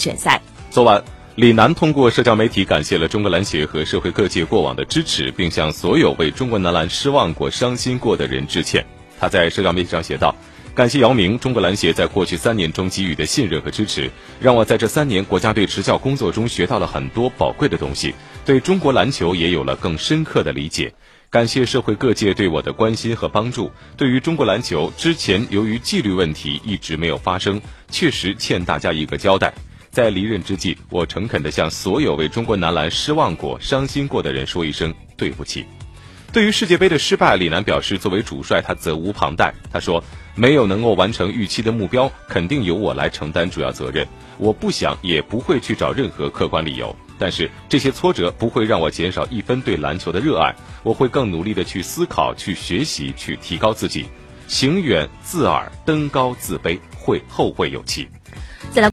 选赛。昨晚，李楠通过社交媒体感谢了中国篮协和社会各界过往的支持，并向所有为中国男篮失望过、伤心过的人致歉。他在社交媒体上写道。感谢姚明，中国篮协在过去三年中给予的信任和支持，让我在这三年国家队执教工作中学到了很多宝贵的东西，对中国篮球也有了更深刻的理解。感谢社会各界对我的关心和帮助。对于中国篮球，之前由于纪律问题一直没有发生，确实欠大家一个交代。在离任之际，我诚恳地向所有为中国男篮失望过、伤心过的人说一声对不起。对于世界杯的失败，李楠表示，作为主帅，他责无旁贷。他说。没有能够完成预期的目标，肯定由我来承担主要责任。我不想，也不会去找任何客观理由。但是这些挫折不会让我减少一分对篮球的热爱。我会更努力的去思考、去学习、去提高自己。行远自耳，登高自卑，会后会有期。